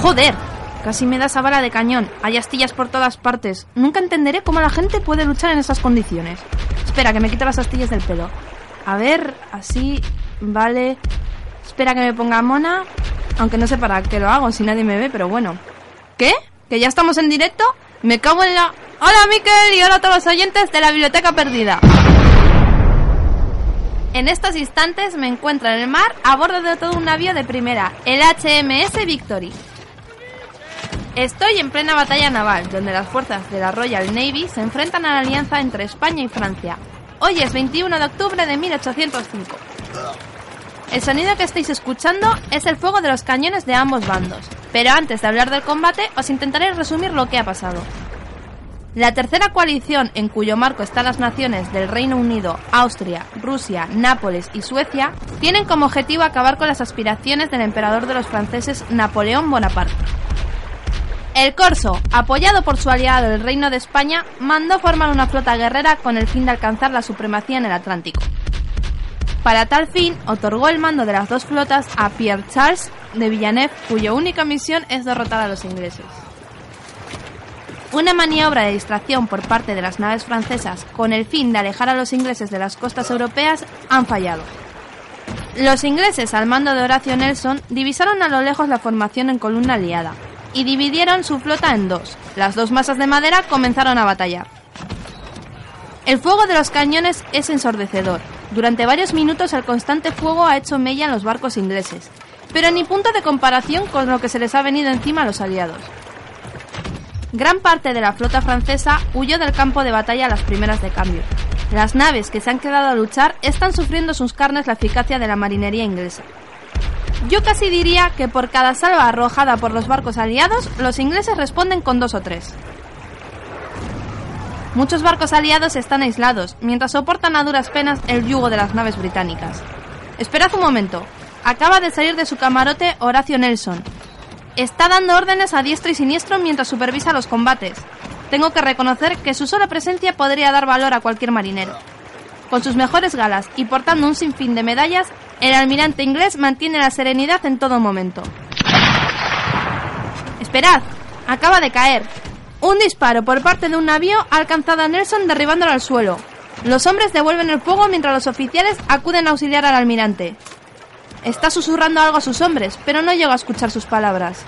¡Joder! Casi me da esa bala de cañón. Hay astillas por todas partes. Nunca entenderé cómo la gente puede luchar en esas condiciones. Espera, que me quito las astillas del pelo. A ver, así, vale. Espera que me ponga mona. Aunque no sé para qué lo hago si nadie me ve, pero bueno. ¿Qué? ¿Que ya estamos en directo? Me cago en la... Hola Miquel y hola a todos los oyentes de la Biblioteca Perdida. En estos instantes me encuentro en el mar a bordo de todo un navío de primera, el HMS Victory. Estoy en plena batalla naval, donde las fuerzas de la Royal Navy se enfrentan a la alianza entre España y Francia. Hoy es 21 de octubre de 1805. El sonido que estáis escuchando es el fuego de los cañones de ambos bandos, pero antes de hablar del combate os intentaré resumir lo que ha pasado. La tercera coalición en cuyo marco están las naciones del Reino Unido, Austria, Rusia, Nápoles y Suecia tienen como objetivo acabar con las aspiraciones del emperador de los franceses Napoleón Bonaparte. El Corso, apoyado por su aliado el Reino de España, mandó formar una flota guerrera con el fin de alcanzar la supremacía en el Atlántico. Para tal fin, otorgó el mando de las dos flotas a Pierre Charles de Villeneuve, cuya única misión es derrotar a los ingleses. Una maniobra de distracción por parte de las naves francesas con el fin de alejar a los ingleses de las costas europeas han fallado. Los ingleses al mando de Horacio Nelson divisaron a lo lejos la formación en columna aliada, y dividieron su flota en dos. Las dos masas de madera comenzaron a batallar. El fuego de los cañones es ensordecedor. Durante varios minutos el constante fuego ha hecho mella en los barcos ingleses, pero ni punto de comparación con lo que se les ha venido encima a los aliados. Gran parte de la flota francesa huyó del campo de batalla a las primeras de cambio. Las naves que se han quedado a luchar están sufriendo sus carnes la eficacia de la marinería inglesa. Yo casi diría que por cada salva arrojada por los barcos aliados, los ingleses responden con dos o tres. Muchos barcos aliados están aislados, mientras soportan a duras penas el yugo de las naves británicas. Esperad un momento. Acaba de salir de su camarote Horacio Nelson. Está dando órdenes a diestro y siniestro mientras supervisa los combates. Tengo que reconocer que su sola presencia podría dar valor a cualquier marinero. Con sus mejores galas y portando un sinfín de medallas, el almirante inglés mantiene la serenidad en todo momento. Esperad, acaba de caer. Un disparo por parte de un navío ha alcanzado a Nelson derribándolo al suelo. Los hombres devuelven el fuego mientras los oficiales acuden a auxiliar al almirante. Está susurrando algo a sus hombres, pero no llega a escuchar sus palabras.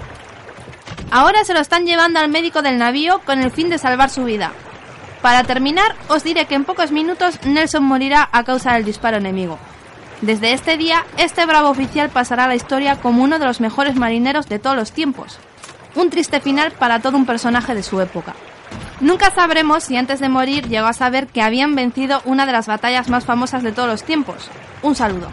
Ahora se lo están llevando al médico del navío con el fin de salvar su vida. Para terminar, os diré que en pocos minutos Nelson morirá a causa del disparo enemigo. Desde este día, este bravo oficial pasará a la historia como uno de los mejores marineros de todos los tiempos. Un triste final para todo un personaje de su época. Nunca sabremos si antes de morir llegó a saber que habían vencido una de las batallas más famosas de todos los tiempos. Un saludo.